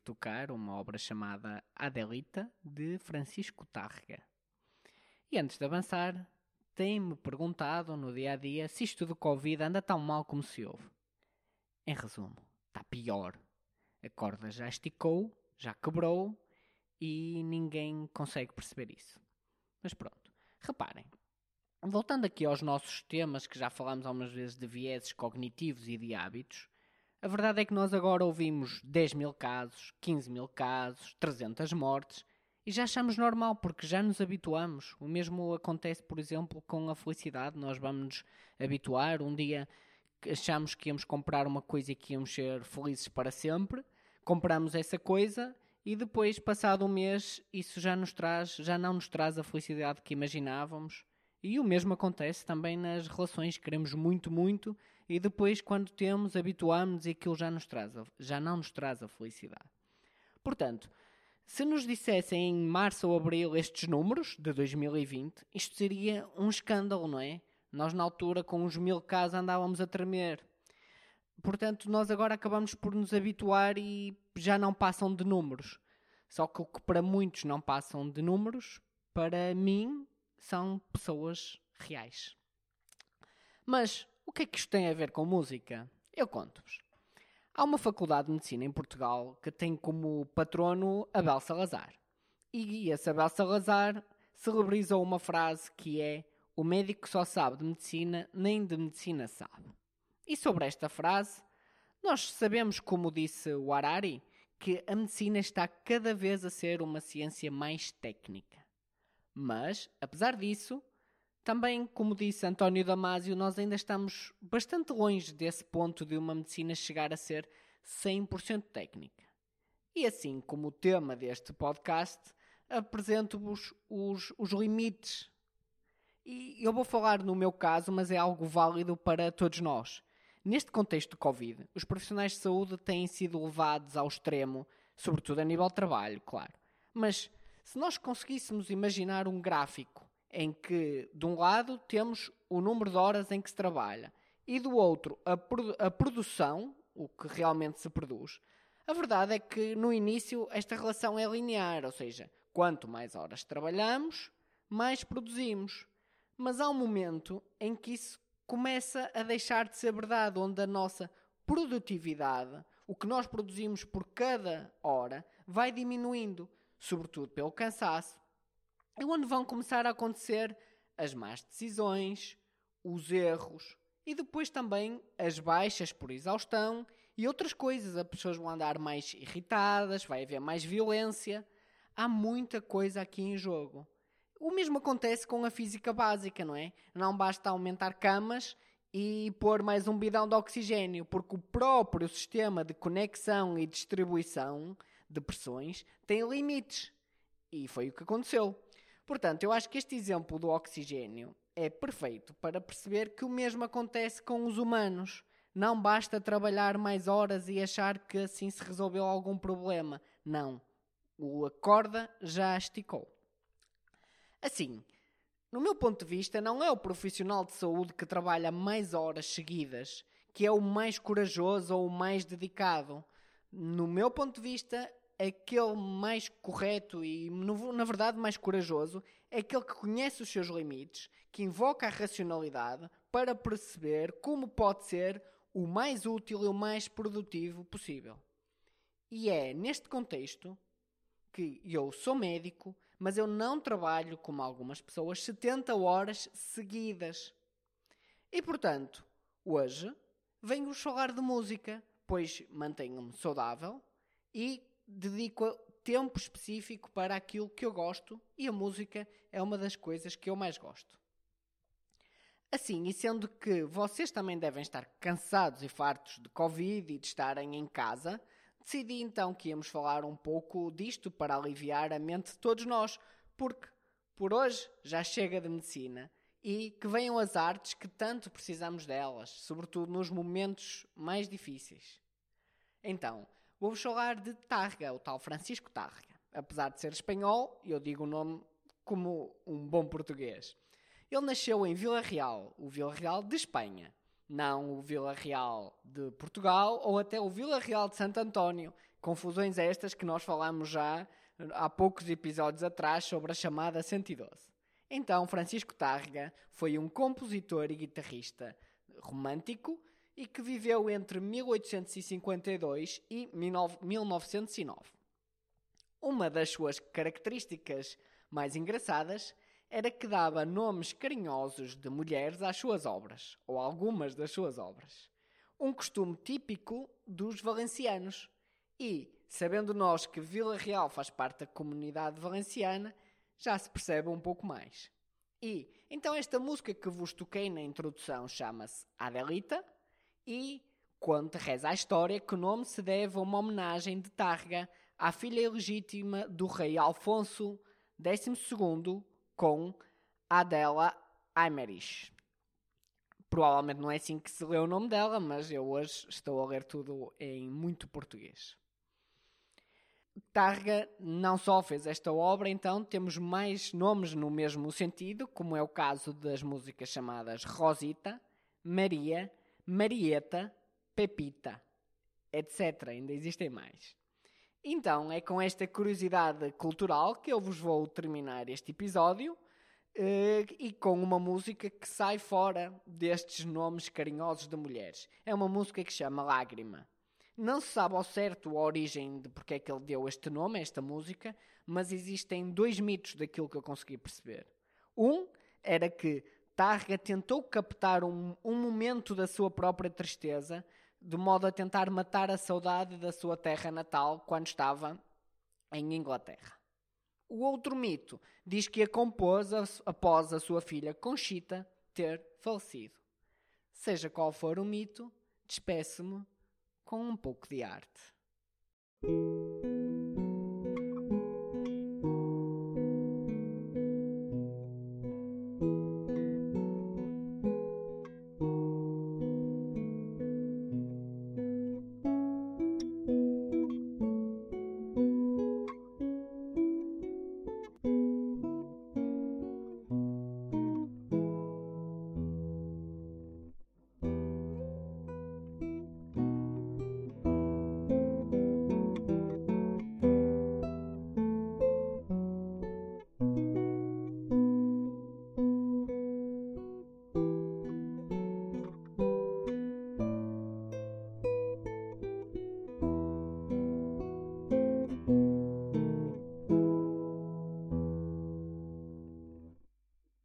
tocar uma obra chamada Adelita, de Francisco Tárrega. E antes de avançar, tem-me perguntado no dia a dia se isto do Covid anda tão mal como se ouve. Em resumo, está pior. A corda já esticou, já quebrou e ninguém consegue perceber isso. Mas pronto, reparem. Voltando aqui aos nossos temas, que já falámos algumas vezes de vieses cognitivos e de hábitos, a verdade é que nós agora ouvimos 10 mil casos, 15 mil casos, 300 mortes e já achamos normal porque já nos habituamos. O mesmo acontece, por exemplo, com a felicidade. Nós vamos nos habituar. Um dia achamos que íamos comprar uma coisa e que íamos ser felizes para sempre, compramos essa coisa e depois, passado um mês, isso já nos traz, já não nos traz a felicidade que imaginávamos. E o mesmo acontece também nas relações, queremos muito, muito, e depois, quando temos, habituamos e aquilo já, nos traz a, já não nos traz a felicidade. Portanto, se nos dissessem em março ou abril estes números de 2020, isto seria um escândalo, não é? Nós, na altura, com uns mil casos, andávamos a tremer. Portanto, nós agora acabamos por nos habituar e já não passam de números. Só que o que para muitos não passam de números, para mim, são pessoas reais. Mas o que é que isto tem a ver com música? Eu conto-vos. Há uma faculdade de medicina em Portugal que tem como patrono Abel Salazar. E esse Abel Salazar celebrizou uma frase que é: O médico só sabe de medicina, nem de medicina sabe. E sobre esta frase, nós sabemos, como disse o Harari, que a medicina está cada vez a ser uma ciência mais técnica. Mas, apesar disso, também, como disse António Damasio, nós ainda estamos bastante longe desse ponto de uma medicina chegar a ser 100% técnica. E assim como o tema deste podcast, apresento-vos os, os limites. E eu vou falar no meu caso, mas é algo válido para todos nós. Neste contexto de Covid, os profissionais de saúde têm sido levados ao extremo, sobretudo a nível de trabalho, claro. Mas se nós conseguíssemos imaginar um gráfico em que, de um lado, temos o número de horas em que se trabalha e do outro, a, produ a produção, o que realmente se produz, a verdade é que no início esta relação é linear, ou seja, quanto mais horas trabalhamos, mais produzimos. Mas há um momento em que isso começa a deixar de ser verdade, onde a nossa produtividade, o que nós produzimos por cada hora, vai diminuindo, sobretudo pelo cansaço, é onde vão começar a acontecer as más decisões, os erros e depois também as baixas por exaustão e outras coisas. As pessoas vão andar mais irritadas, vai haver mais violência. Há muita coisa aqui em jogo. O mesmo acontece com a física básica, não é? Não basta aumentar camas e pôr mais um bidão de oxigênio, porque o próprio sistema de conexão e distribuição de pressões tem limites. E foi o que aconteceu. Portanto, eu acho que este exemplo do oxigênio é perfeito para perceber que o mesmo acontece com os humanos. Não basta trabalhar mais horas e achar que assim se resolveu algum problema. Não. O corda já esticou. Assim, no meu ponto de vista, não é o profissional de saúde que trabalha mais horas seguidas que é o mais corajoso ou o mais dedicado. No meu ponto de vista, aquele mais correto e, na verdade, mais corajoso é aquele que conhece os seus limites, que invoca a racionalidade para perceber como pode ser o mais útil e o mais produtivo possível. E é neste contexto que eu sou médico, mas eu não trabalho, como algumas pessoas, 70 horas seguidas. E portanto, hoje venho-vos falar de música, pois mantenho-me saudável e dedico tempo específico para aquilo que eu gosto e a música é uma das coisas que eu mais gosto. Assim, e sendo que vocês também devem estar cansados e fartos de Covid e de estarem em casa, decidi então que íamos falar um pouco disto para aliviar a mente de todos nós, porque por hoje já chega de medicina e que venham as artes que tanto precisamos delas, sobretudo nos momentos mais difíceis. Então, Vou-vos falar de Targa, o tal Francisco Targa. Apesar de ser espanhol, eu digo o nome como um bom português. Ele nasceu em Vila Real, o Vila Real de Espanha. Não o Vila Real de Portugal ou até o Vila Real de Santo António, Confusões estas que nós falamos já há poucos episódios atrás sobre a chamada 112. Então, Francisco Tárrega foi um compositor e guitarrista romântico e que viveu entre 1852 e 1909. Uma das suas características mais engraçadas era que dava nomes carinhosos de mulheres às suas obras, ou algumas das suas obras. Um costume típico dos valencianos. E, sabendo nós que Vila Real faz parte da comunidade valenciana, já se percebe um pouco mais. E, então, esta música que vos toquei na introdução chama-se Adelita e conta, reza a história, que o nome se deve a uma homenagem de Targa à filha legítima do rei Alfonso XII com Adela Aymerich. Provavelmente não é assim que se lê o nome dela, mas eu hoje estou a ler tudo em muito português. Targa não só fez esta obra, então temos mais nomes no mesmo sentido, como é o caso das músicas chamadas Rosita, Maria, Marieta, Pepita, etc. Ainda existem mais. Então, é com esta curiosidade cultural que eu vos vou terminar este episódio uh, e com uma música que sai fora destes nomes carinhosos de mulheres. É uma música que chama Lágrima. Não se sabe ao certo a origem de porque é que ele deu este nome a esta música, mas existem dois mitos daquilo que eu consegui perceber. Um era que Targa tentou captar um, um momento da sua própria tristeza de modo a tentar matar a saudade da sua terra natal quando estava em Inglaterra. O outro mito diz que a compôs após a sua filha Conchita ter falecido. Seja qual for o mito, despeço-me com um pouco de arte.